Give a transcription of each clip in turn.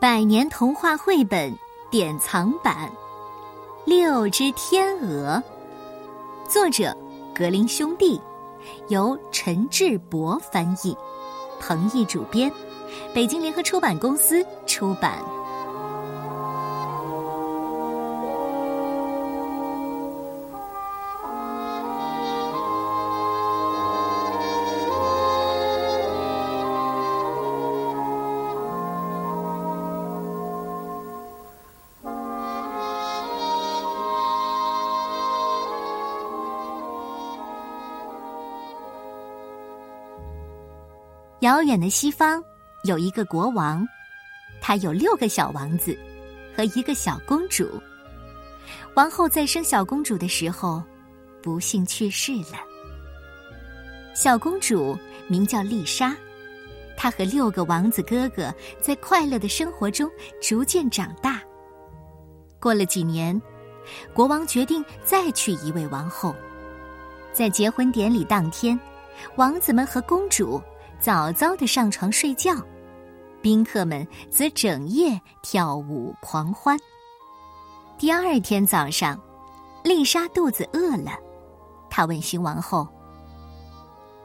百年童话绘本典藏版《六只天鹅》，作者格林兄弟，由陈志博翻译，彭毅主编，北京联合出版公司出版。遥远的西方有一个国王，他有六个小王子和一个小公主。王后在生小公主的时候，不幸去世了。小公主名叫丽莎，她和六个王子哥哥在快乐的生活中逐渐长大。过了几年，国王决定再娶一位王后。在结婚典礼当天，王子们和公主。早早的上床睡觉，宾客们则整夜跳舞狂欢。第二天早上，丽莎肚子饿了，她问新王后：“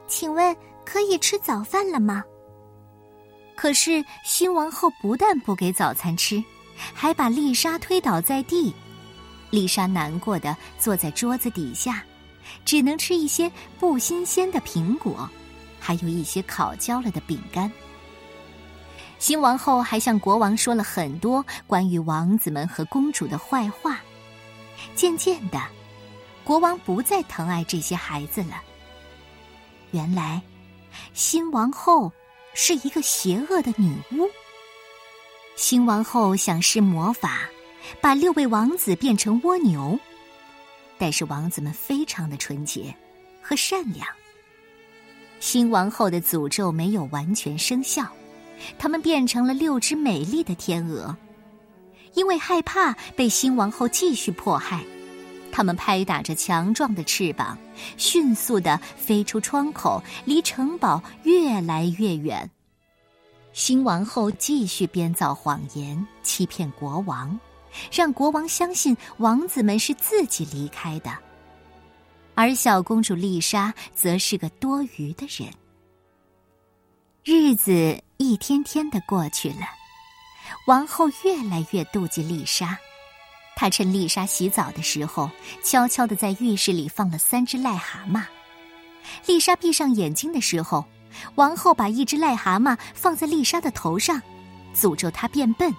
请问可以吃早饭了吗？”可是新王后不但不给早餐吃，还把丽莎推倒在地。丽莎难过的坐在桌子底下，只能吃一些不新鲜的苹果。还有一些烤焦了的饼干。新王后还向国王说了很多关于王子们和公主的坏话。渐渐的，国王不再疼爱这些孩子了。原来，新王后是一个邪恶的女巫。新王后想施魔法，把六位王子变成蜗牛，但是王子们非常的纯洁和善良。新王后的诅咒没有完全生效，他们变成了六只美丽的天鹅。因为害怕被新王后继续迫害，他们拍打着强壮的翅膀，迅速的飞出窗口，离城堡越来越远。新王后继续编造谎言，欺骗国王，让国王相信王子们是自己离开的。而小公主丽莎则是个多余的人。日子一天天的过去了，王后越来越妒忌丽莎。她趁丽莎洗澡的时候，悄悄的在浴室里放了三只癞蛤蟆。丽莎闭上眼睛的时候，王后把一只癞蛤蟆放在丽莎的头上，诅咒她变笨；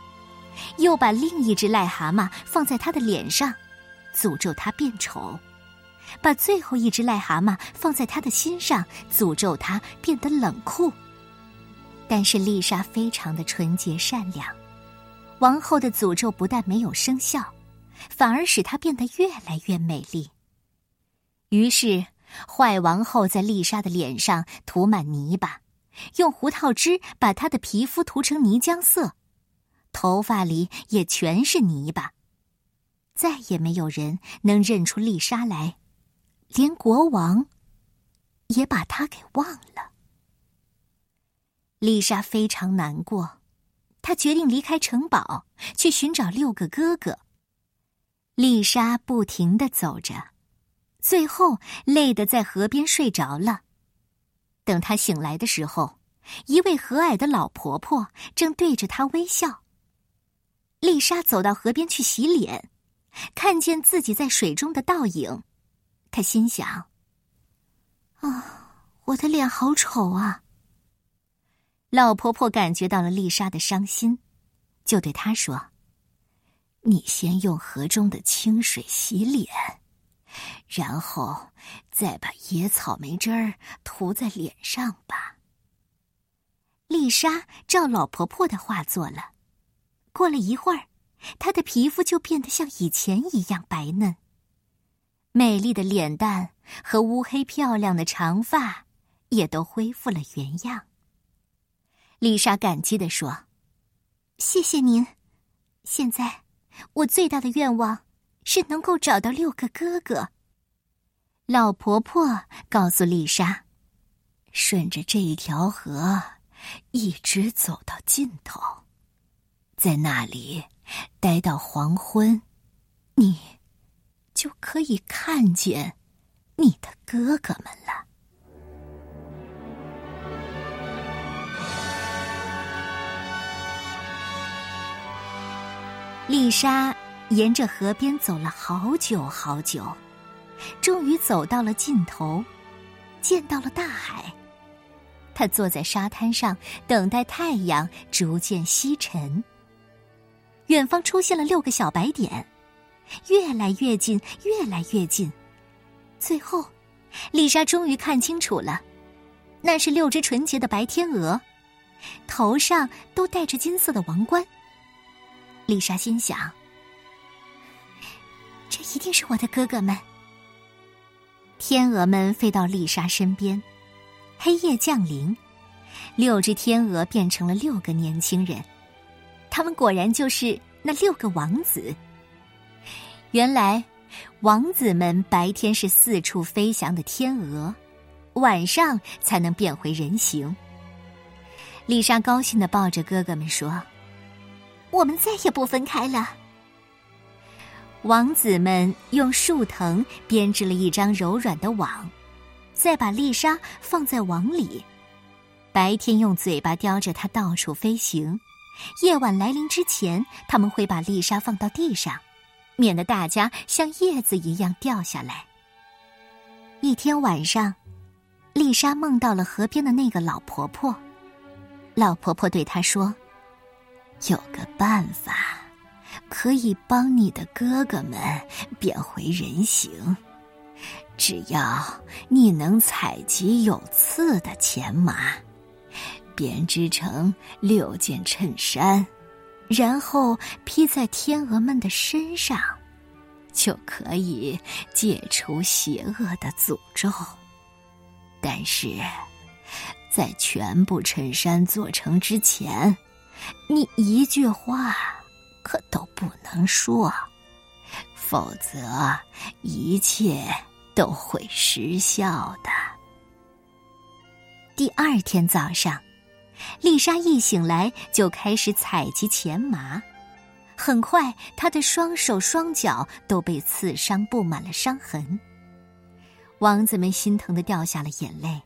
又把另一只癞蛤蟆放在她的脸上，诅咒她变丑。把最后一只癞蛤蟆放在他的心上，诅咒他变得冷酷。但是丽莎非常的纯洁善良，王后的诅咒不但没有生效，反而使她变得越来越美丽。于是，坏王后在丽莎的脸上涂满泥巴，用胡桃汁把她的皮肤涂成泥浆色，头发里也全是泥巴，再也没有人能认出丽莎来。连国王也把他给忘了。丽莎非常难过，她决定离开城堡，去寻找六个哥哥。丽莎不停的走着，最后累得在河边睡着了。等她醒来的时候，一位和蔼的老婆婆正对着她微笑。丽莎走到河边去洗脸，看见自己在水中的倒影。他心想：“啊，我的脸好丑啊！”老婆婆感觉到了丽莎的伤心，就对她说：“你先用河中的清水洗脸，然后再把野草莓汁儿涂在脸上吧。”丽莎照老婆婆的话做了，过了一会儿，她的皮肤就变得像以前一样白嫩。美丽的脸蛋和乌黑漂亮的长发也都恢复了原样。丽莎感激地说：“谢谢您。现在我最大的愿望是能够找到六个哥哥。”老婆婆告诉丽莎：“顺着这一条河，一直走到尽头，在那里待到黄昏，你就可以看见你的哥哥们了。丽莎沿着河边走了好久好久，终于走到了尽头，见到了大海。她坐在沙滩上，等待太阳逐渐西沉。远方出现了六个小白点，越来越近，越来越近。最后，丽莎终于看清楚了，那是六只纯洁的白天鹅，头上都戴着金色的王冠。丽莎心想：“这一定是我的哥哥们。”天鹅们飞到丽莎身边，黑夜降临，六只天鹅变成了六个年轻人，他们果然就是那六个王子。原来，王子们白天是四处飞翔的天鹅，晚上才能变回人形。丽莎高兴的抱着哥哥们说。我们再也不分开了。王子们用树藤编织了一张柔软的网，再把丽莎放在网里。白天用嘴巴叼着它到处飞行，夜晚来临之前，他们会把丽莎放到地上，免得大家像叶子一样掉下来。一天晚上，丽莎梦到了河边的那个老婆婆。老婆婆对她说。有个办法，可以帮你的哥哥们变回人形。只要你能采集有刺的钱麻，编织成六件衬衫，然后披在天鹅们的身上，就可以解除邪恶的诅咒。但是，在全部衬衫做成之前。你一句话可都不能说，否则一切都会失效的。第二天早上，丽莎一醒来就开始采集钱麻，很快她的双手双脚都被刺伤，布满了伤痕。王子们心疼的掉下了眼泪。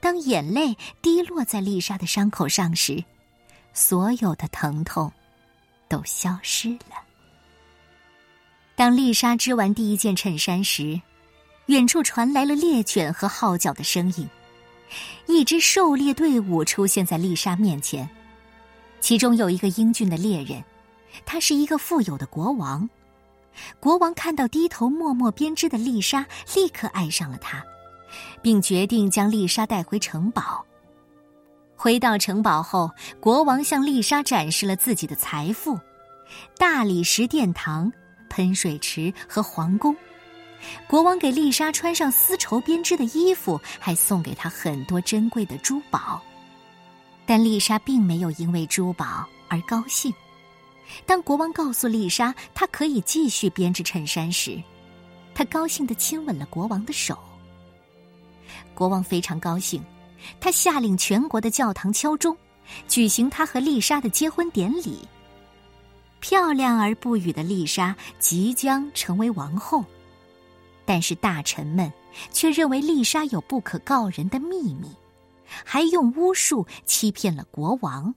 当眼泪滴落在丽莎的伤口上时，所有的疼痛都消失了。当丽莎织完第一件衬衫时，远处传来了猎犬和号角的声音。一支狩猎队伍出现在丽莎面前，其中有一个英俊的猎人，他是一个富有的国王。国王看到低头默默编织的丽莎，立刻爱上了她，并决定将丽莎带回城堡。回到城堡后，国王向丽莎展示了自己的财富：大理石殿堂、喷水池和皇宫。国王给丽莎穿上丝绸编织的衣服，还送给她很多珍贵的珠宝。但丽莎并没有因为珠宝而高兴。当国王告诉丽莎她可以继续编织衬衫时，她高兴的亲吻了国王的手。国王非常高兴。他下令全国的教堂敲钟，举行他和丽莎的结婚典礼。漂亮而不语的丽莎即将成为王后，但是大臣们却认为丽莎有不可告人的秘密，还用巫术欺骗了国王，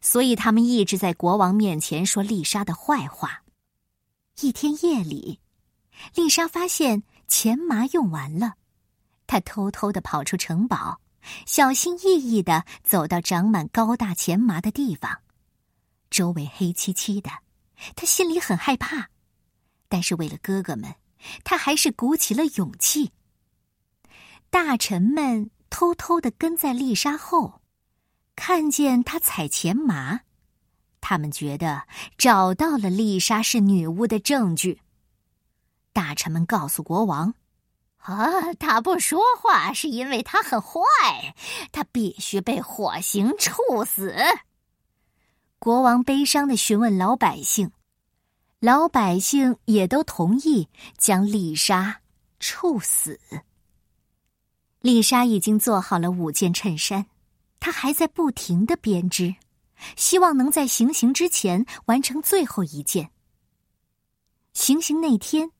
所以他们一直在国王面前说丽莎的坏话。一天夜里，丽莎发现钱麻用完了，她偷偷的跑出城堡。小心翼翼的走到长满高大钱麻的地方，周围黑漆漆的，她心里很害怕，但是为了哥哥们，他还是鼓起了勇气。大臣们偷偷的跟在丽莎后，看见她采钱麻，他们觉得找到了丽莎是女巫的证据。大臣们告诉国王。啊，他不说话是因为他很坏，他必须被火刑处死。国王悲伤的询问老百姓，老百姓也都同意将丽莎处死。丽莎已经做好了五件衬衫，她还在不停的编织，希望能在行刑之前完成最后一件。行刑那天，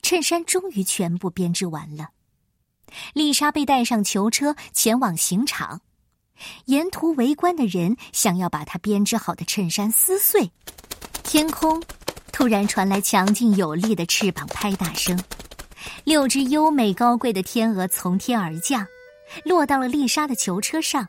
衬衫终于全部编织完了。丽莎被带上囚车，前往刑场。沿途围观的人想要把她编织好的衬衫撕碎。天空突然传来强劲有力的翅膀拍打声，六只优美高贵的天鹅从天而降，落到了丽莎的囚车上。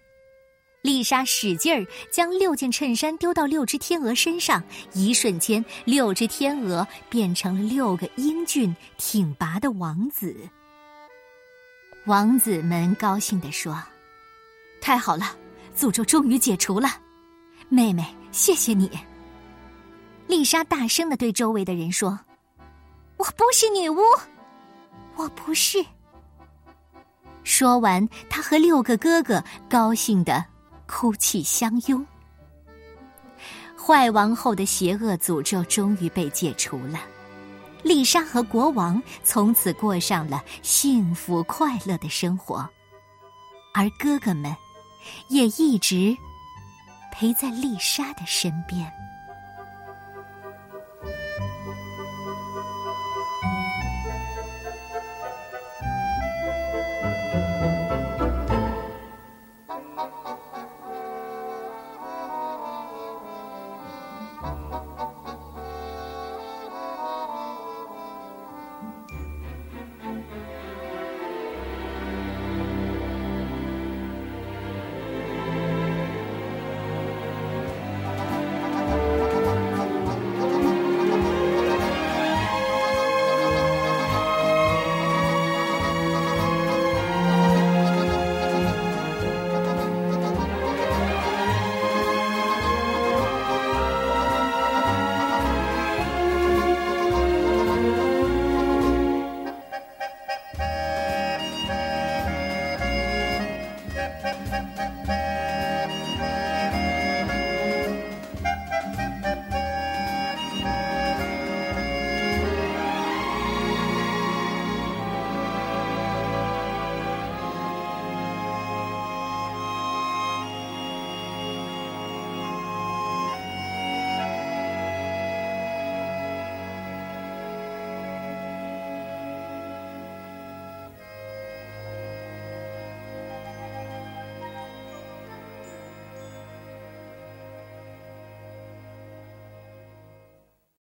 丽莎使劲儿将六件衬衫丢到六只天鹅身上，一瞬间，六只天鹅变成了六个英俊挺拔的王子。王子们高兴地说：“太好了，诅咒终于解除了，妹妹，谢谢你。”丽莎大声的对周围的人说：“我不是女巫，我不是。”说完，她和六个哥哥高兴的哭泣相拥。坏王后的邪恶诅咒终于被解除了。丽莎和国王从此过上了幸福快乐的生活，而哥哥们也一直陪在丽莎的身边。